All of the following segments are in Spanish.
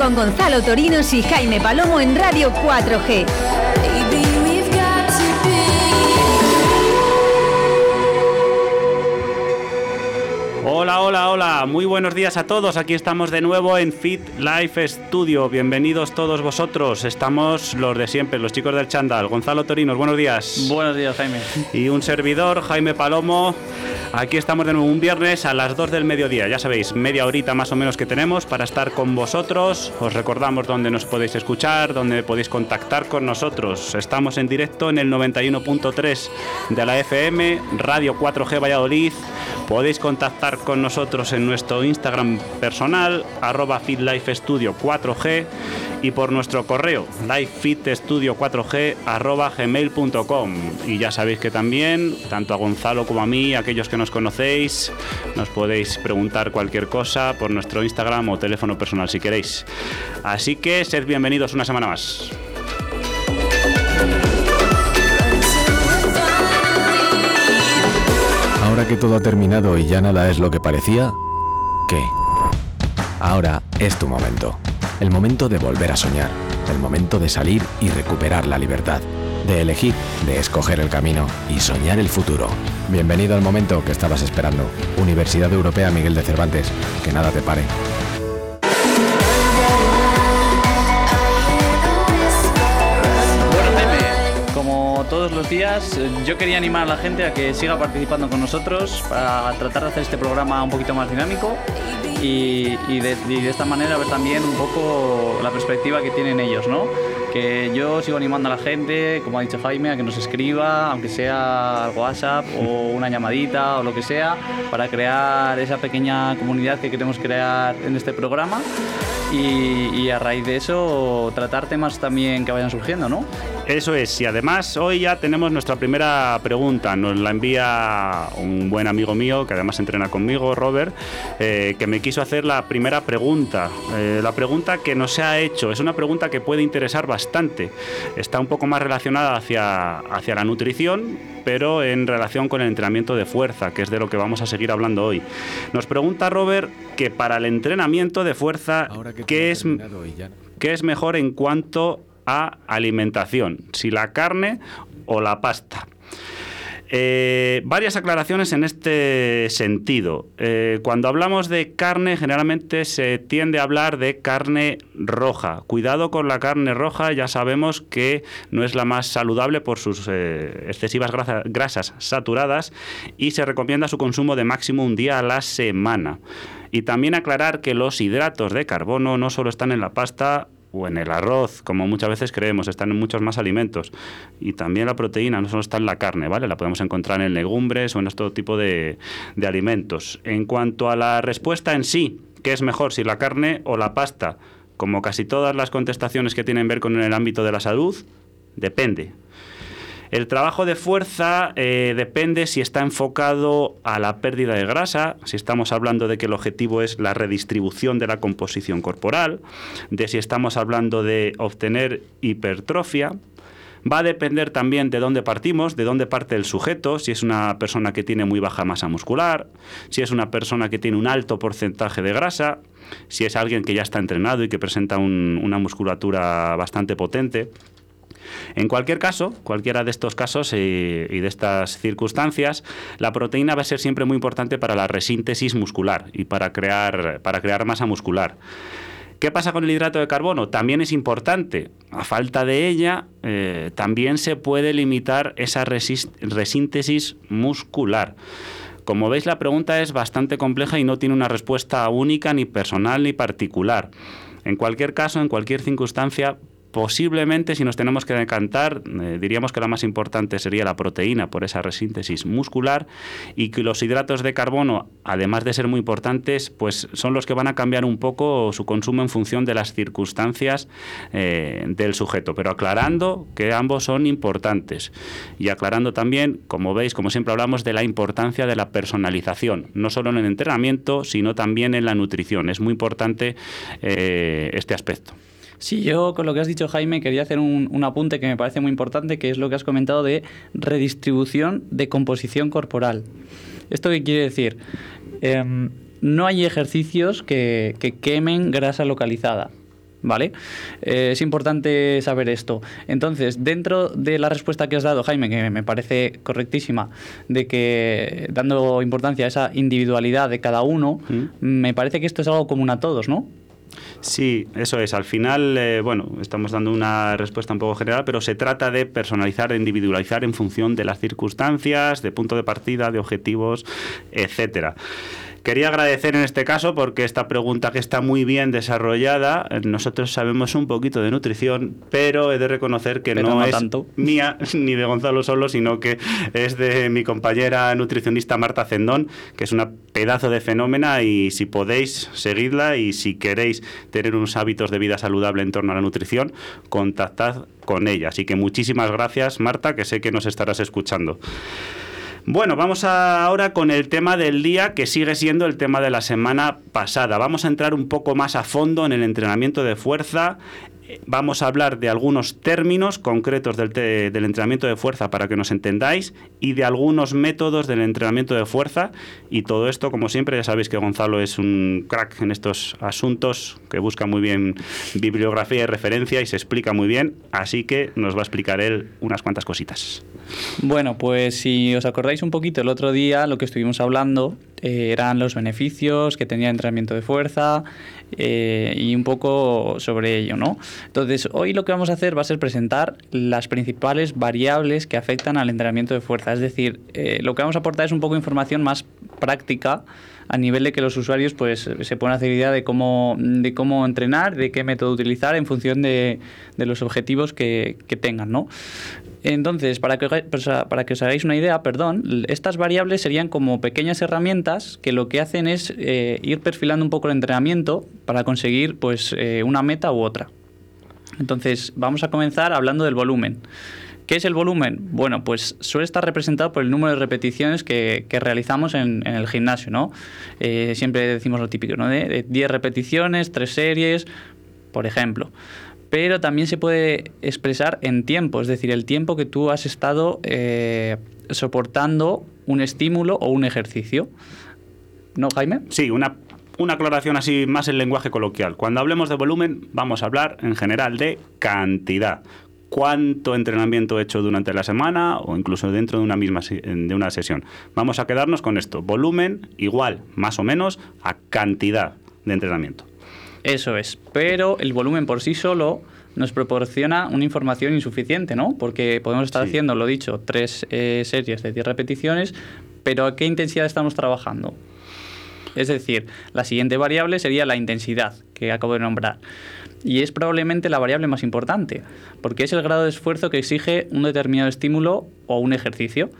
con Gonzalo Torinos y Jaime Palomo en Radio 4G. Hola, hola, hola, muy buenos días a todos. Aquí estamos de nuevo en Fit Life Studio. Bienvenidos todos vosotros. Estamos los de siempre, los chicos del Chandal. Gonzalo Torinos, buenos días. Buenos días, Jaime. Y un servidor, Jaime Palomo. Aquí estamos de nuevo un viernes a las 2 del mediodía. Ya sabéis, media horita más o menos que tenemos para estar con vosotros. Os recordamos dónde nos podéis escuchar, dónde podéis contactar con nosotros. Estamos en directo en el 91.3 de la FM, Radio 4G Valladolid. Podéis contactar con nosotros en nuestro Instagram personal, arroba FitLifeStudio 4G y por nuestro correo, livefitstudio4g arroba gmail.com. Y ya sabéis que también, tanto a Gonzalo como a mí, aquellos que nos conocéis, nos podéis preguntar cualquier cosa por nuestro Instagram o teléfono personal si queréis. Así que sed bienvenidos una semana más. Que todo ha terminado y ya nada es lo que parecía, ¿qué? Ahora es tu momento. El momento de volver a soñar. El momento de salir y recuperar la libertad. De elegir, de escoger el camino y soñar el futuro. Bienvenido al momento que estabas esperando. Universidad Europea Miguel de Cervantes. Que nada te pare. Los días, yo quería animar a la gente a que siga participando con nosotros para tratar de hacer este programa un poquito más dinámico y, y de, y de esta manera ver también un poco la perspectiva que tienen ellos, ¿no? Que yo sigo animando a la gente, como ha dicho Jaime, a que nos escriba, aunque sea al WhatsApp o una llamadita o lo que sea, para crear esa pequeña comunidad que queremos crear en este programa y, a raíz de eso tratar temas también que vayan surgiendo, ¿no? Eso es, y además hoy ya tenemos nuestra primera pregunta. Nos la envía un buen amigo mío que además entrena conmigo, Robert, eh, que me quiso hacer la primera pregunta. Eh, la pregunta que nos ha hecho es una pregunta que puede interesar bastante. Está un poco más relacionada hacia, hacia la nutrición, pero en relación con el entrenamiento de fuerza, que es de lo que vamos a seguir hablando hoy. Nos pregunta Robert que para el entrenamiento de fuerza, ¿qué es, ¿qué es mejor en cuanto a alimentación? Si la carne o la pasta. Eh, varias aclaraciones en este sentido. Eh, cuando hablamos de carne, generalmente se tiende a hablar de carne roja. Cuidado con la carne roja, ya sabemos que no es la más saludable por sus eh, excesivas grasa- grasas saturadas y se recomienda su consumo de máximo un día a la semana. Y también aclarar que los hidratos de carbono no solo están en la pasta o en el arroz, como muchas veces creemos, están en muchos más alimentos. Y también la proteína no solo está en la carne, ¿vale? La podemos encontrar en legumbres o en todo tipo de, de alimentos. En cuanto a la respuesta en sí, ¿qué es mejor, si la carne o la pasta? Como casi todas las contestaciones que tienen que ver con el ámbito de la salud, depende. El trabajo de fuerza eh, depende si está enfocado a la pérdida de grasa, si estamos hablando de que el objetivo es la redistribución de la composición corporal, de si estamos hablando de obtener hipertrofia. Va a depender también de dónde partimos, de dónde parte el sujeto, si es una persona que tiene muy baja masa muscular, si es una persona que tiene un alto porcentaje de grasa, si es alguien que ya está entrenado y que presenta un- una musculatura bastante potente. En cualquier caso, cualquiera de estos casos eh, y de estas circunstancias, la proteína va a ser siempre muy importante para la resíntesis muscular y para crear, para crear masa muscular. ¿Qué pasa con el hidrato de carbono? También es importante. A falta de ella, eh, también se puede limitar esa resíntesis muscular. Como veis, la pregunta es bastante compleja y no tiene una respuesta única, ni personal, ni particular. En cualquier caso, en cualquier circunstancia, posiblemente si nos tenemos que decantar, eh, diríamos que la más importante sería la proteína por esa resíntesis muscular y que los hidratos de carbono, además de ser muy importantes, pues son los que van a cambiar un poco su consumo en función de las circunstancias eh, del sujeto, pero aclarando que ambos son importantes y aclarando también, como veis, como siempre hablamos de la importancia de la personalización, no solo en el entrenamiento, sino también en la nutrición. Es muy importante eh, este aspecto. Sí, yo con lo que has dicho, Jaime, quería hacer un, un apunte que me parece muy importante, que es lo que has comentado de redistribución de composición corporal. ¿Esto qué quiere decir? Em, no hay ejercicios que, que quemen grasa localizada. ¿vale? Eh, es importante saber esto. Entonces, dentro de la respuesta que has dado, Jaime, que me parece correctísima, de que dando importancia a esa individualidad de cada uno, Mm. me parece que esto es algo común a todos, ¿no? Sí, eso es. Al final, eh, bueno, estamos dando una respuesta un poco general, pero se trata de personalizar, de individualizar en función de las circunstancias, de punto de partida, de objetivos, etcétera. Quería agradecer en este caso porque esta pregunta que está muy bien desarrollada, nosotros sabemos un poquito de nutrición, pero he de reconocer que no, no es tanto. mía ni de Gonzalo solo, sino que es de mi compañera nutricionista Marta Zendón, que es una pedazo de fenómena y si podéis seguidla y si queréis tener unos hábitos de vida saludable en torno a la nutrición, contactad con ella. Así que muchísimas gracias Marta, que sé que nos estarás escuchando. Bueno, vamos ahora con el tema del día, que sigue siendo el tema de la semana pasada. Vamos a entrar un poco más a fondo en el entrenamiento de fuerza. Vamos a hablar de algunos términos concretos del entrenamiento de fuerza para que nos entendáis y de algunos métodos del entrenamiento de fuerza. Y todo esto, como siempre, ya sabéis que Gonzalo es un crack en estos asuntos, que busca muy bien bibliografía y referencia y se explica muy bien. Así que nos va a explicar él unas cuantas cositas. Bueno, pues si os acordáis un poquito el otro día, lo que estuvimos hablando eh, eran los beneficios que tenía el entrenamiento de fuerza eh, y un poco sobre ello, ¿no? Entonces, hoy lo que vamos a hacer va a ser presentar las principales variables que afectan al entrenamiento de fuerza. Es decir, eh, lo que vamos a aportar es un poco de información más práctica a nivel de que los usuarios pues se puedan hacer idea de cómo, de cómo entrenar, de qué método utilizar en función de, los objetivos que, que tengan, ¿no? Entonces, para que, pues, para que os hagáis una idea, perdón, estas variables serían como pequeñas herramientas que lo que hacen es eh, ir perfilando un poco el entrenamiento para conseguir pues, eh, una meta u otra. Entonces, vamos a comenzar hablando del volumen. ¿Qué es el volumen? Bueno, pues suele estar representado por el número de repeticiones que, realizamos en, el gimnasio, ¿no? Eh, siempre decimos lo típico, ¿no? De 10 repeticiones, 3 series, por ejemplo. Pero también se puede expresar en tiempo, es decir, el tiempo que tú has estado eh, soportando un estímulo o un ejercicio. ¿No, Jaime? Sí, una, una aclaración así más en lenguaje coloquial. Cuando hablemos de volumen, vamos a hablar en general de cantidad. ¿Cuánto entrenamiento he hecho durante la semana o incluso dentro de una misma de una sesión? Vamos a quedarnos con esto. Volumen igual, más o menos, a cantidad de entrenamiento. Eso es, pero el volumen por sí solo nos proporciona una información insuficiente, ¿no? Porque podemos estar Sí. haciendo, lo dicho, tres eh, series de 10 repeticiones, pero ¿a qué intensidad estamos trabajando? Es decir, la siguiente variable sería la intensidad, que acabo de nombrar. Y es probablemente la variable más importante, porque es el grado de esfuerzo que exige un determinado estímulo o un ejercicio.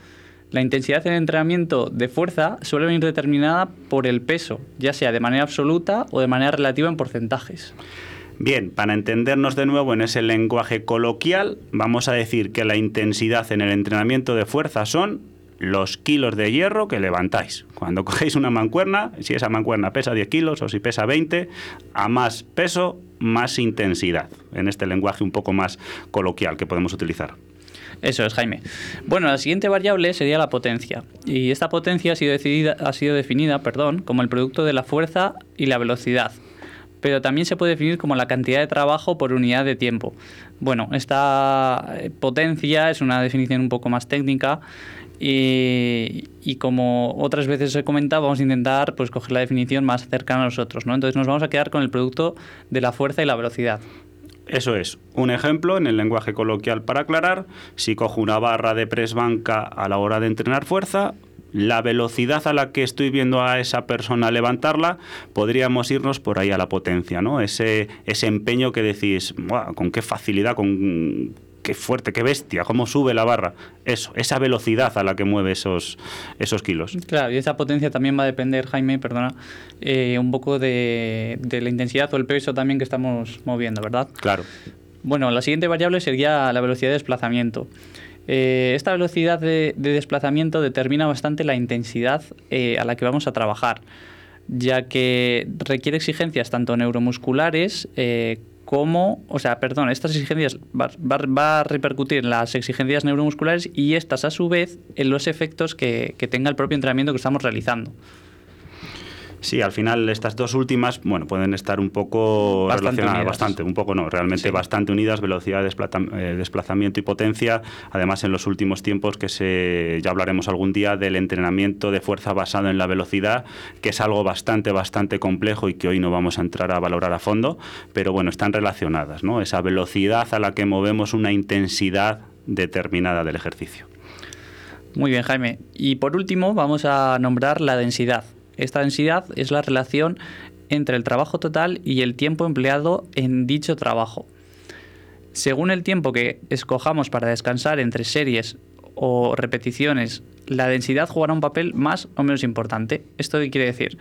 La intensidad en el entrenamiento de fuerza suele venir determinada por el peso, ya sea de manera absoluta o de manera relativa en porcentajes. Bien, para entendernos de nuevo en ese lenguaje coloquial, vamos a decir que la intensidad en el entrenamiento de fuerza son los kilos de hierro que levantáis. Cuando cogéis una mancuerna, si esa mancuerna pesa 10 kilos o si pesa 20, a más peso, más intensidad, en este lenguaje un poco más coloquial que podemos utilizar. Eso es, Jaime. Bueno, la siguiente variable sería la potencia. Y esta potencia ha sido, decidida, ha sido definida perdón, como el producto de la fuerza y la velocidad. Pero también se puede definir como la cantidad de trabajo por unidad de tiempo. Bueno, esta eh, potencia es una definición un poco más técnica y, como otras veces he comentado, vamos a intentar pues, coger la definición más cercana a nosotros. ¿no? Entonces nos vamos a quedar con el producto de la fuerza y la velocidad. Eso es, un ejemplo en el lenguaje coloquial para aclarar, si cojo una barra de press banca a la hora de entrenar fuerza, la velocidad a la que estoy viendo a esa persona levantarla, podríamos irnos por ahí a la potencia, ¿no? Ese, ese empeño que decís, "Buah, con qué facilidad, con qué fuerte, qué bestia, cómo sube la barra. Eso, esa velocidad a la que mueve esos, esos kilos. Claro, y esa potencia también va a depender, Jaime, perdona, eh, un poco de, de la intensidad o el peso también que estamos moviendo, ¿verdad? Claro. Bueno, la siguiente variable sería la velocidad de desplazamiento. Eh, esta velocidad de, de desplazamiento determina bastante la intensidad eh, a la que vamos a trabajar, ya que requiere exigencias tanto neuromusculares eh, como, o sea, perdón, estas exigencias va, va- va a repercutir en las exigencias neuromusculares y estas a su vez en los efectos que, que tenga el propio entrenamiento que estamos realizando. Sí, al final estas dos últimas, bueno, pueden estar un poco Bastante relacionadas, unidas. bastante, un poco no, realmente Sí. bastante unidas, velocidad eh, desplazamiento y potencia. Además, en los últimos tiempos que se, ya hablaremos algún día del entrenamiento de fuerza basado en la velocidad, que es algo bastante, bastante complejo y que hoy no vamos a entrar a valorar a fondo, pero bueno, están relacionadas, ¿no? Esa velocidad a la que movemos una intensidad determinada del ejercicio. Muy bien, Jaime. Y por último, vamos a nombrar la densidad. Esta densidad es la relación entre el trabajo total y el tiempo empleado en dicho trabajo. Según el tiempo que escojamos para descansar entre series o repeticiones, la densidad jugará un papel más o menos importante. ¿Esto qué quiere decir?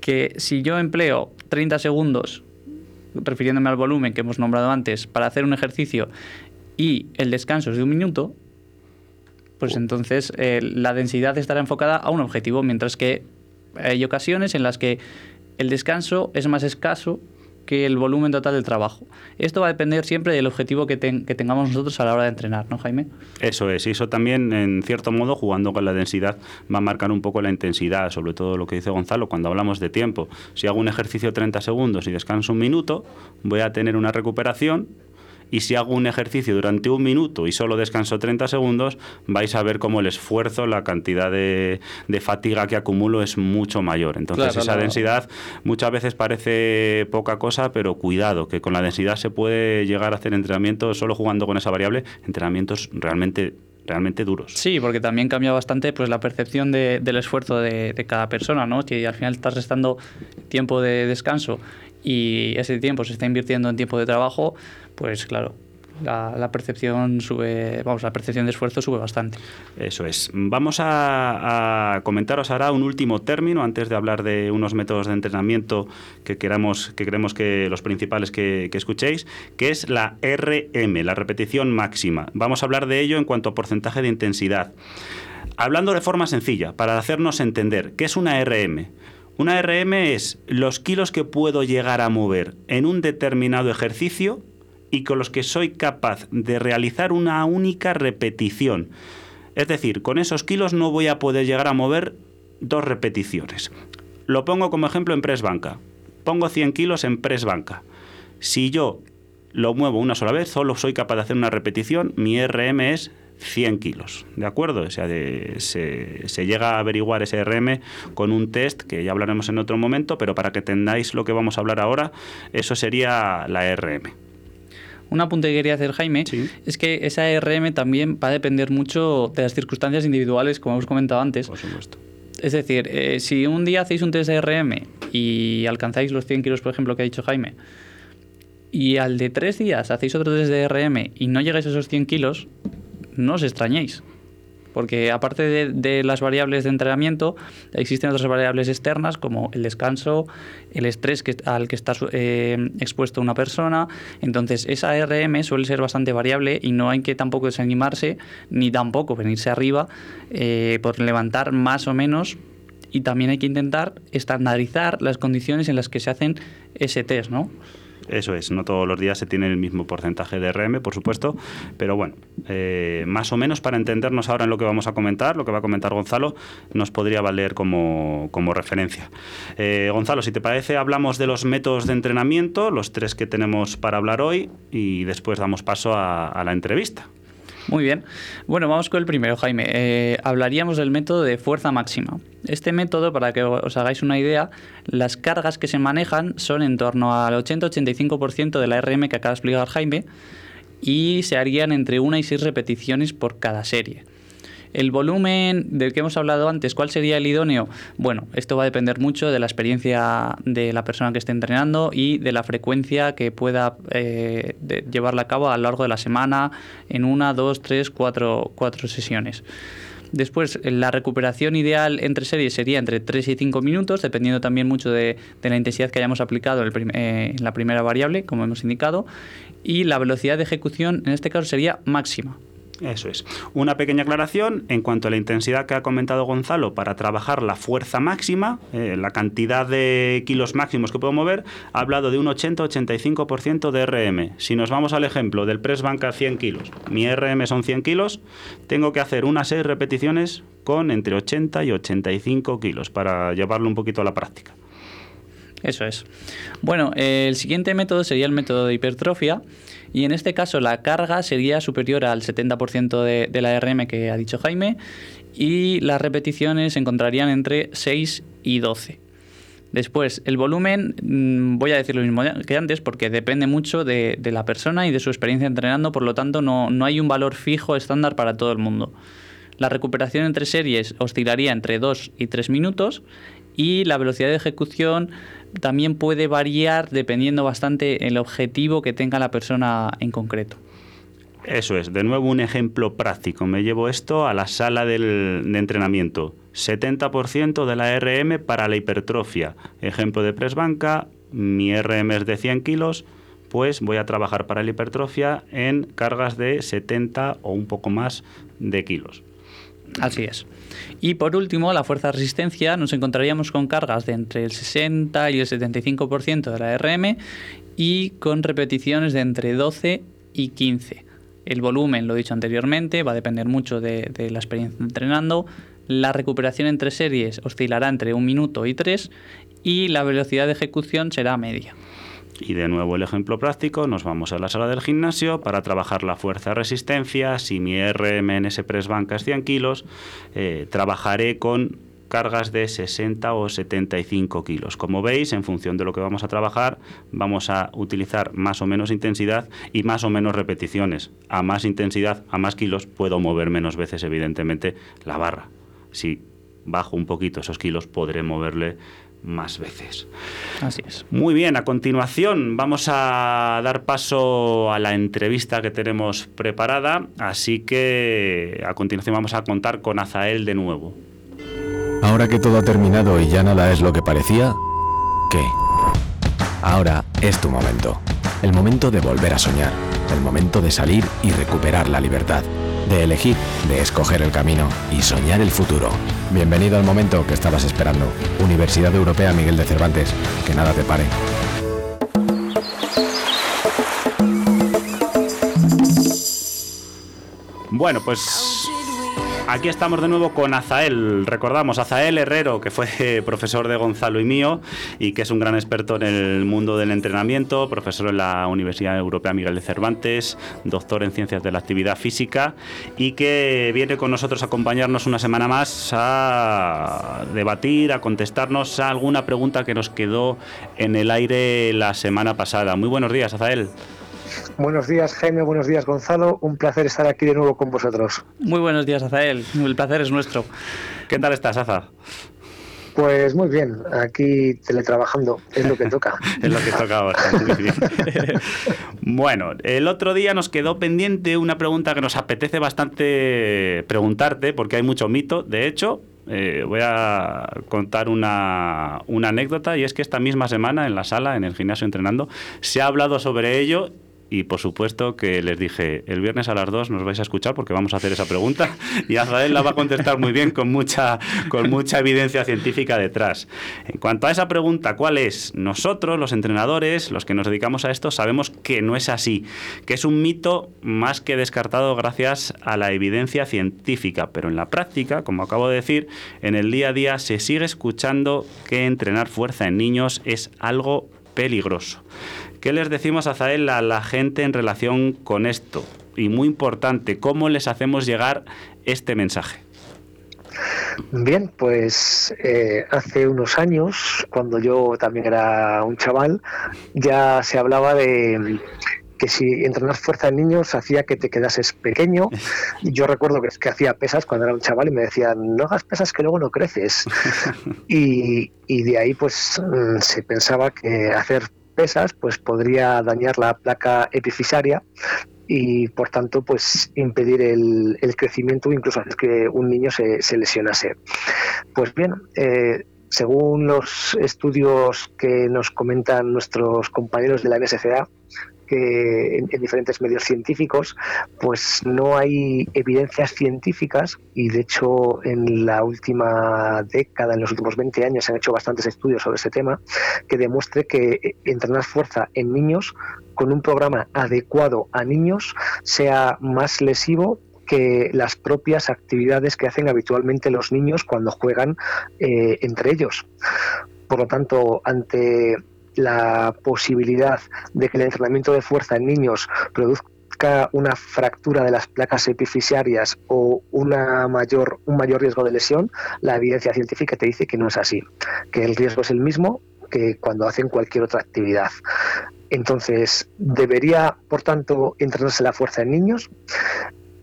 Que si yo empleo 30 segundos, refiriéndome al volumen que hemos nombrado antes, para hacer un ejercicio y el descanso es de un minuto, pues entonces eh, la densidad estará enfocada a un objetivo, mientras que hay ocasiones en las que el descanso es más escaso que el volumen total del trabajo. Esto va a depender siempre del objetivo que, ten- que tengamos nosotros a la hora de entrenar, ¿no, Jaime? Eso es, y eso también, en cierto modo, jugando con la densidad, va a marcar un poco la intensidad, sobre todo lo que dice Gonzalo, cuando hablamos de tiempo. Si hago un ejercicio 30 segundos y descanso un minuto, voy a tener una recuperación. Y si hago un ejercicio durante un minuto y solo descanso 30 segundos, vais a ver cómo el esfuerzo, la cantidad de, de fatiga que acumulo es mucho mayor. Entonces, Claro, esa densidad muchas veces parece poca cosa, pero cuidado, que con la densidad se puede llegar a hacer entrenamientos solo jugando con esa variable, entrenamientos realmente realmente duros. Sí, porque también cambia bastante pues, la percepción de- del esfuerzo de, de cada persona, ¿no? Si al final estás restando tiempo de descanso y ese tiempo se está invirtiendo en tiempo de trabajo, pues claro, la, percepción sube, vamos, la percepción de esfuerzo sube bastante. Eso es. Vamos a, a comentaros ahora un último término antes de hablar de unos métodos de entrenamiento que queramos, que queremos que los principales que, que escuchéis, que es la RM, la repetición máxima. Vamos a hablar de ello en cuanto a porcentaje de intensidad. Hablando de forma sencilla, para hacernos entender, ¿qué es una RM? Una RM es los kilos que puedo llegar a mover en un determinado ejercicio y con los que soy capaz de realizar una única repetición. Es decir, con esos kilos no voy a poder llegar a mover dos repeticiones. Lo pongo como ejemplo en press banca. Pongo 100 kilos en press banca. Si yo lo muevo una sola vez, solo soy capaz de hacer una repetición, mi RM es 100 kilos, ¿de acuerdo? O sea, de- se, se llega a averiguar ese RM con un test que ya hablaremos en otro momento, pero para que entendáis lo que vamos a hablar ahora, eso sería la RM. Un apunte que quería hacer, Jaime, Sí. es que esa RM también va a depender mucho de las circunstancias individuales, como hemos comentado antes. Por supuesto. Es decir, eh, si un día hacéis un test de RM y alcanzáis los 100 kilos, por ejemplo, que ha dicho Jaime, y al de tres días hacéis otro test de RM y no llegáis a esos 100 kilos, no os extrañéis. Porque aparte de, las variables de entrenamiento, existen otras variables externas como el descanso, el estrés que, al que está eh, expuesto una persona. Entonces, esa RM suele ser bastante variable y no hay que tampoco desanimarse ni tampoco venirse arriba eh, por levantar más o menos. Y también hay que intentar estandarizar las condiciones en las que se hacen ese test, ¿no? Eso es, no todos los días se tiene el mismo porcentaje de RM, por supuesto, pero bueno, eh, más o menos para entendernos ahora en lo que vamos a comentar, lo que va a comentar Gonzalo, nos podría valer como, como referencia. Eh, Gonzalo, si te parece, hablamos de los métodos de entrenamiento, los tres que tenemos para hablar hoy, y después damos paso a, a la entrevista. Muy bien. Bueno, vamos con el primero, Jaime. Eh, hablaríamos del método de fuerza máxima. Este método, para que os hagáis una idea, las cargas que se manejan son en torno al 80-85% de la RM que acaba de explicar Jaime y se harían entre una y seis repeticiones por cada serie. El volumen del que hemos hablado antes, ¿cuál sería el idóneo? Bueno, esto va a depender mucho de la experiencia de la persona que esté entrenando y de la frecuencia que pueda eh, llevarla a cabo a lo largo de la semana en una, dos, tres, cuatro, cuatro sesiones. Después, la recuperación ideal entre series sería entre 3 y 5 minutos, dependiendo también mucho de, la intensidad que hayamos aplicado eh, en la primera variable, como hemos indicado. Y la velocidad de ejecución, en este caso, sería máxima. Eso es. Una pequeña aclaración en cuanto a la intensidad que ha comentado Gonzalo para trabajar la fuerza máxima, eh, la cantidad de kilos máximos que puedo mover, ha hablado de un 80-85% de RM. Si nos vamos al ejemplo del press banca 100 kilos, mi RM son 100 kilos, tengo que hacer unas 6 repeticiones con entre 80 y 85 kilos, para llevarlo un poquito a la práctica. Eso es. Bueno, el siguiente método sería el método de hipertrofia. Y en este caso la carga sería superior al 70% de, de la RM que ha dicho Jaime y las repeticiones se encontrarían entre 6 y 12. Después, el volumen, mm, voy a decir lo mismo que antes, porque depende mucho de, la persona y de su experiencia entrenando, por lo tanto no, no hay un valor fijo estándar para todo el mundo. La recuperación entre series oscilaría entre 2 y 3 minutos y la velocidad de ejecución también puede variar dependiendo bastante el objetivo que tenga la persona en concreto. Eso es, de nuevo un ejemplo práctico. Me llevo esto a la sala del, de entrenamiento. 70% de la RM para la hipertrofia. Ejemplo de press banca, mi RM es de 100 kilos, pues voy a trabajar para la hipertrofia en cargas de 70 o un poco más de kilos. Así es. Y por último, la fuerza de resistencia, nos encontraríamos con cargas de entre el 60 y el 75% de la RM y con repeticiones de entre 12 y 15. El volumen, lo dicho anteriormente, va a depender mucho de, la experiencia entrenando. La recuperación entre series oscilará entre un minuto y tres y la velocidad de ejecución será media. Y de nuevo el ejemplo práctico, nos vamos a la sala del gimnasio para trabajar la fuerza resistencia. Si mi RM en ese press banca es 100 kilos, eh, trabajaré con cargas de 60 o 75 kilos. Como veis, en función de lo que vamos a trabajar, vamos a utilizar más o menos intensidad y más o menos repeticiones. A más intensidad, a más kilos, puedo mover menos veces, evidentemente, la barra. Si bajo un poquito esos kilos, podré moverle más veces. Así es. Muy bien, a continuación vamos a dar paso a la entrevista que tenemos preparada, así que a continuación vamos a contar con Azael de nuevo. Ahora que todo ha terminado y ya nada es lo que parecía, ¿qué? Ahora es tu momento. El momento de volver a soñar. El momento de salir y recuperar la libertad. De elegir, de escoger el camino y soñar el futuro. Bienvenido al momento que estabas esperando. Universidad Europea Miguel de Cervantes. Que nada te pare. Bueno, pues Aquí estamos de nuevo con Azael. Recordamos, Azael Herrero, que fue profesor de Gonzalo y mío y que es un gran experto en el mundo del entrenamiento, profesor en la Universidad Europea Miguel de Cervantes, doctor en ciencias de la actividad física y que viene con nosotros a acompañarnos una semana más a debatir, a contestarnos a alguna pregunta que nos quedó en el aire la semana pasada. Muy buenos días, Azael. Buenos días, Jaime. Buenos días, Gonzalo. Un placer estar aquí de nuevo con vosotros. Muy buenos días, Azael. El placer es nuestro. ¿Qué tal estás, Aza? Pues muy bien, aquí teletrabajando, es lo que toca. es lo que toca ahora, bueno, el otro día nos quedó pendiente una pregunta que nos apetece bastante preguntarte, porque hay mucho mito. De hecho, eh, voy a contar una, una anécdota, y es que esta misma semana en la sala, en el gimnasio entrenando, se ha hablado sobre ello y por supuesto que les dije, el viernes a las 2 nos vais a escuchar porque vamos a hacer esa pregunta y Azael la va a contestar muy bien con mucha, con mucha evidencia científica detrás. En cuanto a esa pregunta, ¿cuál es? Nosotros, los entrenadores, los que nos dedicamos a esto, sabemos que no es así, que es un mito más que descartado gracias a la evidencia científica, pero en la práctica, como acabo de decir, en el día a día se sigue escuchando que entrenar fuerza en niños es algo peligroso. ¿Qué les decimos a Zael a la gente en relación con esto? Y muy importante, ¿cómo les hacemos llegar este mensaje? Bien, pues eh, hace unos años, cuando yo también era un chaval, ya se hablaba de que si entrenar fuerza en niños hacía que te quedases pequeño. Yo recuerdo que, que hacía pesas cuando era un chaval y me decían, no hagas pesas que luego no creces. y, y de ahí pues mm, se pensaba que hacer pesas, pues podría dañar la placa epifisaria y por tanto pues impedir el, crecimiento incluso hacer que un niño se, lesionase. Pues bien, eh, según los estudios que nos comentan nuestros compañeros de la NSCA, que en, diferentes medios científicos, pues no hay evidencias científicas y de hecho en la última década, en los últimos 20 años, se han hecho bastantes estudios sobre ese tema que demuestre que entrenar fuerza en niños con un programa adecuado a niños sea más lesivo que las propias actividades que hacen habitualmente los niños cuando juegan eh, entre ellos. Por lo tanto, ante la posibilidad de que el entrenamiento de fuerza en niños produzca una fractura de las placas epifisiarias o una mayor, un mayor riesgo de lesión, la evidencia científica te dice que no es así, que el riesgo es el mismo que cuando hacen cualquier otra actividad. Entonces, ¿debería, por tanto, entrenarse la fuerza en niños?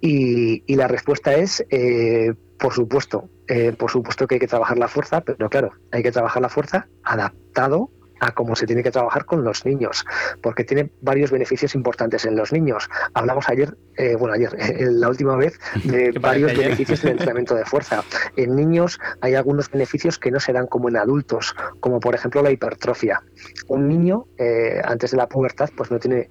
Y, la respuesta es, eh, por supuesto, eh, por supuesto que hay que trabajar la fuerza, pero claro, hay que trabajar la fuerza adaptado a cómo se tiene que trabajar con los niños, porque tiene varios beneficios importantes en los niños. Hablamos ayer, eh, bueno, ayer, la última vez, de varios beneficios del entrenamiento de fuerza. En niños hay algunos beneficios que no se dan como en adultos, como por ejemplo la hipertrofia. Un niño, eh, antes de la pubertad, pues no tiene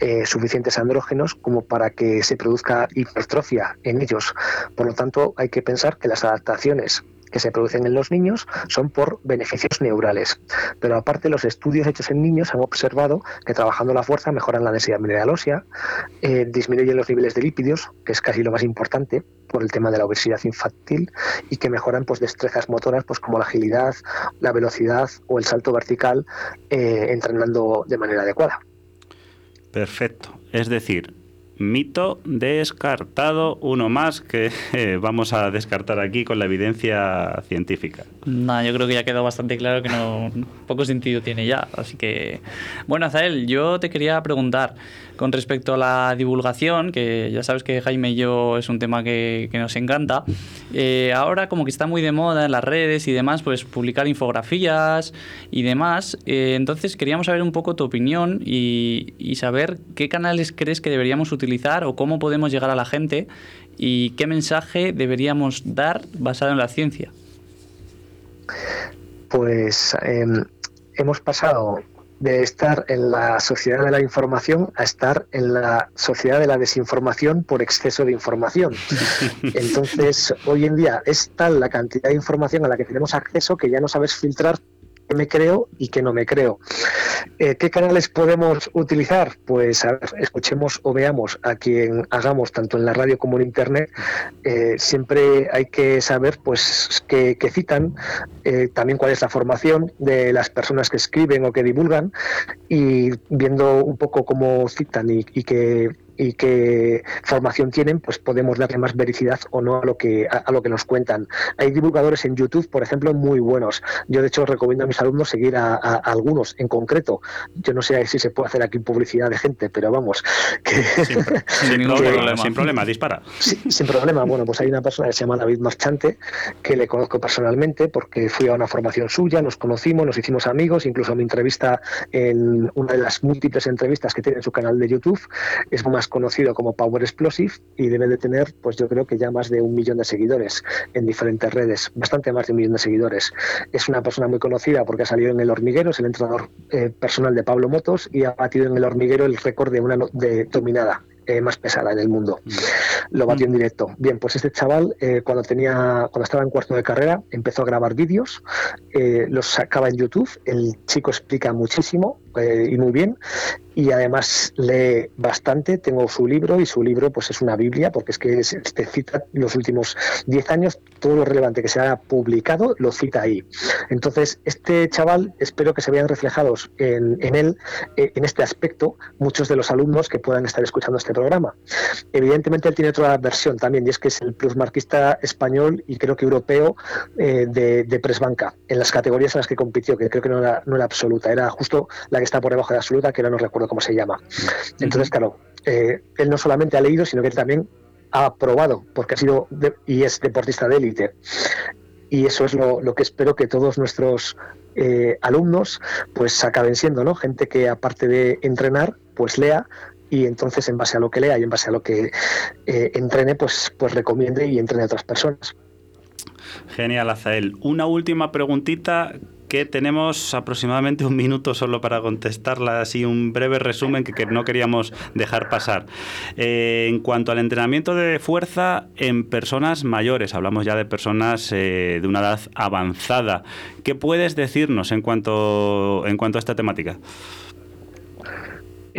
eh, suficientes andrógenos como para que se produzca hipertrofia en ellos. Por lo tanto, hay que pensar que las adaptaciones que se producen en los niños son por beneficios neurales. Pero aparte, los estudios hechos en niños han observado que trabajando la fuerza mejoran la densidad mineral ósea, eh, disminuyen los niveles de lípidos, que es casi lo más importante por el tema de la obesidad infantil, y que mejoran pues, destrezas motoras pues, como la agilidad, la velocidad o el salto vertical eh, entrenando de manera adecuada. Perfecto. Es decir, Mito descartado, uno más que eh, vamos a descartar aquí con la evidencia científica. No, yo creo que ya quedó bastante claro que no poco sentido tiene ya. Así que, bueno, Azael, yo te quería preguntar con respecto a la divulgación, que ya sabes que Jaime y yo es un tema que, nos encanta. Eh, ahora como que está muy de moda en las redes y demás, pues publicar infografías y demás. Eh, entonces queríamos saber un poco tu opinión y, y saber qué canales crees que deberíamos utilizar o cómo podemos llegar a la gente y qué mensaje deberíamos dar basado en la ciencia? Pues em, hemos pasado de estar en la sociedad de la información a estar en la sociedad de la desinformación por exceso de información. Entonces, hoy en día es tal la cantidad de información a la que tenemos acceso que ya no sabes filtrar me creo y qué no me creo. Eh, ¿Qué canales podemos utilizar? Pues escuchemos o veamos a quien hagamos, tanto en la radio como en Internet. Eh, siempre hay que saber pues qué, citan, eh, también cuál es la formación de las personas que escriben o que divulgan y viendo un poco cómo citan y, y que y qué formación tienen, pues podemos darle más vericidad o no a lo que a, lo que nos cuentan. Hay divulgadores en YouTube, por ejemplo, muy buenos. Yo de hecho recomiendo a mis alumnos seguir a, algunos en concreto. Yo no sé si se puede hacer aquí publicidad de gente, pero vamos. sin, problema, dispara. sin problema. Bueno, pues hay una persona que se llama David Marchante, que le conozco personalmente porque fui a una formación suya, nos conocimos, nos hicimos amigos, incluso mi entrevista en una de las múltiples entrevistas que tiene en su canal de YouTube es más conocido como Power Explosive y debe de tener, pues yo creo que ya más de un millón de seguidores en diferentes redes, bastante más de un millón de seguidores. Es una persona muy conocida porque ha salido en El Hormiguero, es el entrenador eh, personal de Pablo Motos y ha batido en El Hormiguero el récord de una de dominada eh, más pesada en el mundo. Mm. Lo batió en mm. directo. Bien, pues este chaval, eh, cuando tenía, cuando estaba en cuarto de carrera, empezó a grabar vídeos, los sacaba en YouTube. El chico explica muchísimo y muy bien y además lee bastante. Tengo su libro y su libro pues es una Biblia porque es que te cita los últimos 10 años, todo lo relevante que se ha publicado lo cita ahí. Entonces, este chaval espero que se vean reflejados en, él, eh, en este aspecto, muchos de los alumnos que puedan estar escuchando este programa. Evidentemente él tiene otra versión también y es que es el plusmarquista español y creo que europeo eh, de, de Presbanca, en las categorías en las que compitió, que creo que no era, no era absoluta, era justo la que está por debajo de absoluta, que ahora no recuerdo cómo se llama. Entonces, claro, eh, él no solamente ha leído, sino que él también ha probado, porque ha sido y es deportista de élite. Y eso es lo, que espero que todos nuestros eh, alumnos pues acaben siendo, ¿no? Gente que aparte de entrenar, pues lea y entonces en base a lo que lea y en base a lo que eh, entrene, pues, pues recomiende y entrene a otras personas. Genial, Azael. Una última preguntita que tenemos aproximadamente un minuto solo para contestarla, así un breve resumen que, no queríamos dejar pasar. Eh, en cuanto al entrenamiento de fuerza en personas mayores, hablamos ya de personas eh, de una edad avanzada, ¿qué puedes decirnos en cuanto, en cuanto a esta temática?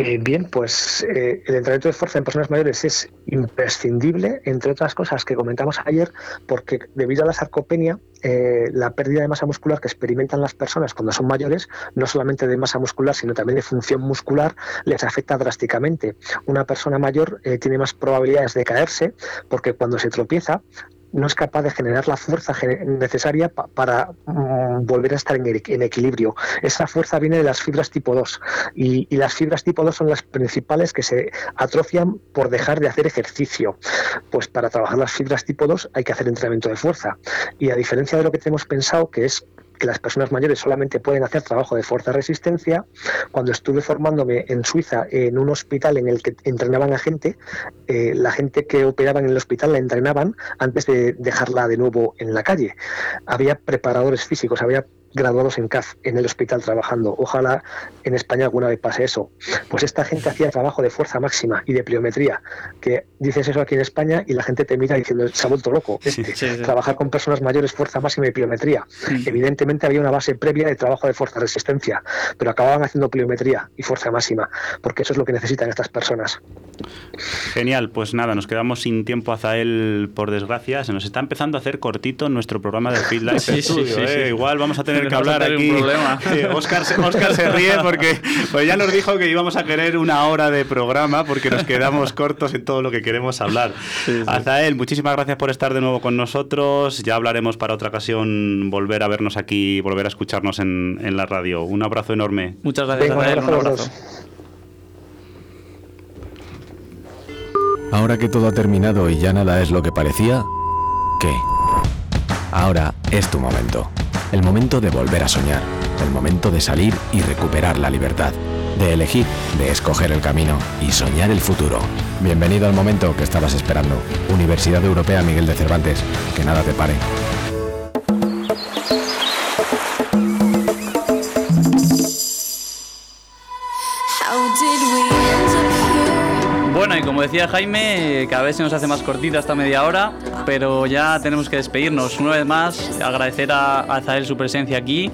Eh, bien, pues eh, el entrenamiento de fuerza en personas mayores es imprescindible, entre otras cosas que comentamos ayer, porque debido a la sarcopenia, eh, la pérdida de masa muscular que experimentan las personas cuando son mayores, no solamente de masa muscular, sino también de función muscular, les afecta drásticamente. Una persona mayor tiene más probabilidades de caerse porque cuando se tropieza, no es capaz de generar la fuerza necesaria para mm, volver a estar en, equilibrio. Esa fuerza viene de las fibras tipo 2 y, y, las fibras tipo 2 son las principales que se atrofian por dejar de hacer ejercicio. Pues para trabajar las fibras tipo 2 hay que hacer entrenamiento de fuerza. Y a diferencia de lo que tenemos pensado, que es que las personas mayores solamente pueden hacer trabajo de fuerza-resistencia. Cuando estuve formándome en Suiza en un hospital en el que entrenaban a gente, eh, la gente que operaba en el hospital la entrenaban antes de dejarla de nuevo en la calle. Había preparadores físicos, había graduados en CAF en el hospital trabajando. Ojalá en España alguna vez pase eso. Pues esta gente hacía trabajo de fuerza máxima y de pliometría, que dices eso aquí en España y la gente te mira diciendo, se ha vuelto loco. Este, trabajar con personas mayores, fuerza máxima y pliometría. Evidentemente había una base previa de trabajo de fuerza resistencia, pero acababan haciendo pliometría y fuerza máxima, porque eso es lo que necesitan estas personas. Genial, pues nada, nos quedamos sin tiempo, Azael, por desgracia. Se nos está empezando a hacer cortito nuestro programa de Field Life Studio. ¿eh? Igual vamos a tener que hablar aquí. Oscar, se, ríe porque pues ya nos dijo que íbamos a querer una hora de programa porque nos quedamos cortos en todo lo que queremos hablar. Azael, muchísimas gracias por estar de nuevo con nosotros. Ya hablaremos para otra ocasión volver a vernos aquí, volver a escucharnos en, la radio. Un abrazo enorme. Muchas gracias, Azael. Un abrazo. Ahora que todo ha terminado y ya nada es lo que parecía, ¿qué? Ahora es tu momento. El momento de volver a soñar, el momento de salir y recuperar la libertad, de elegir, de escoger el camino y soñar el futuro. Bienvenido al momento que estabas esperando. Universidad Europea Miguel de Cervantes, que nada te pare. Como decía Jaime, cada vez se nos hace más cortita esta media hora, pero ya tenemos que despedirnos. Una vez más, agradecer a Azael su presencia aquí.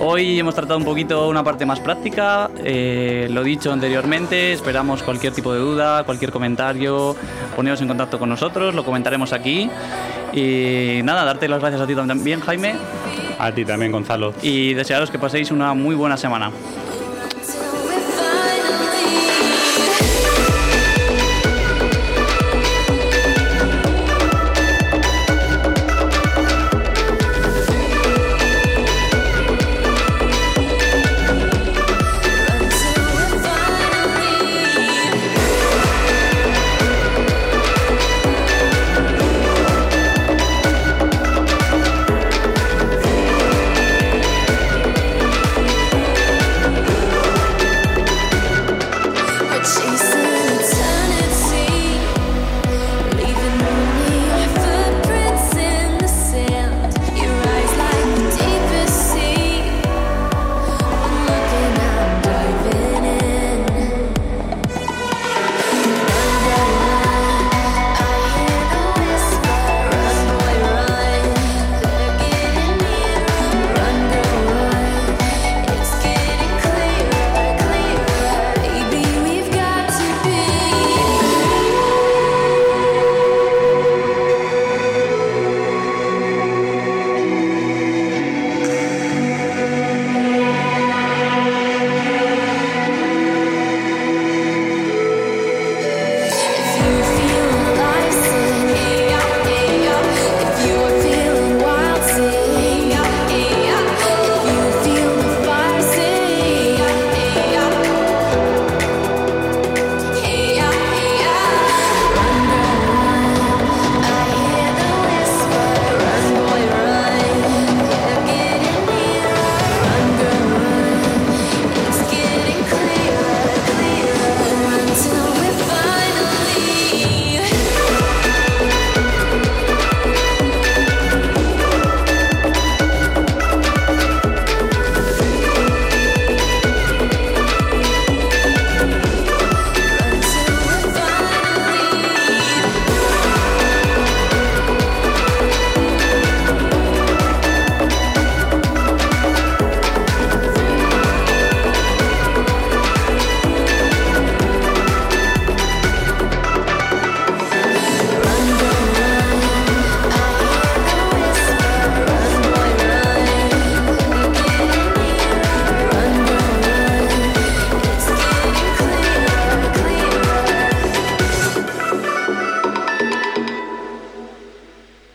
Hoy hemos tratado un poquito una parte más práctica, eh, lo dicho anteriormente, esperamos cualquier tipo de duda, cualquier comentario, poneros en contacto con nosotros, lo comentaremos aquí. Y nada, darte las gracias a ti también, Jaime. A ti también, Gonzalo. Y desearos que paséis una muy buena semana.